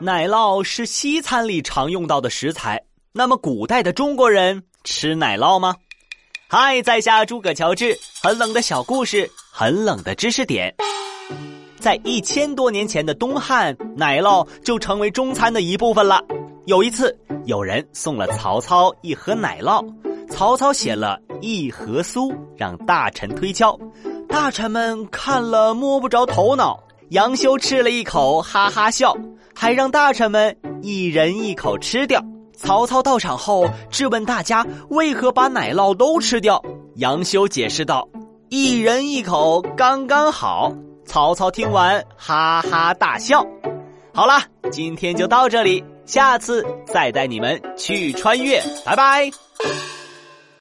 奶酪是西餐里常用到的食材，那么古代的中国人吃奶酪吗？嗨，在下诸葛乔治，很冷的小故事，很冷的知识点。在一千多年前的东汉，奶酪就成为中餐的一部分了。有一次，有人送了曹操一盒奶酪，曹操写了一盒酥，让大臣推敲。大臣们看了摸不着头脑。杨修吃了一口，哈哈笑，还让大臣们一人一口吃掉。曹操到场后质问大家为何把奶酪都吃掉，杨修解释道：“一人一口刚刚好。”曹操听完哈哈大笑。好了，今天就到这里，下次再带你们去穿越，拜拜。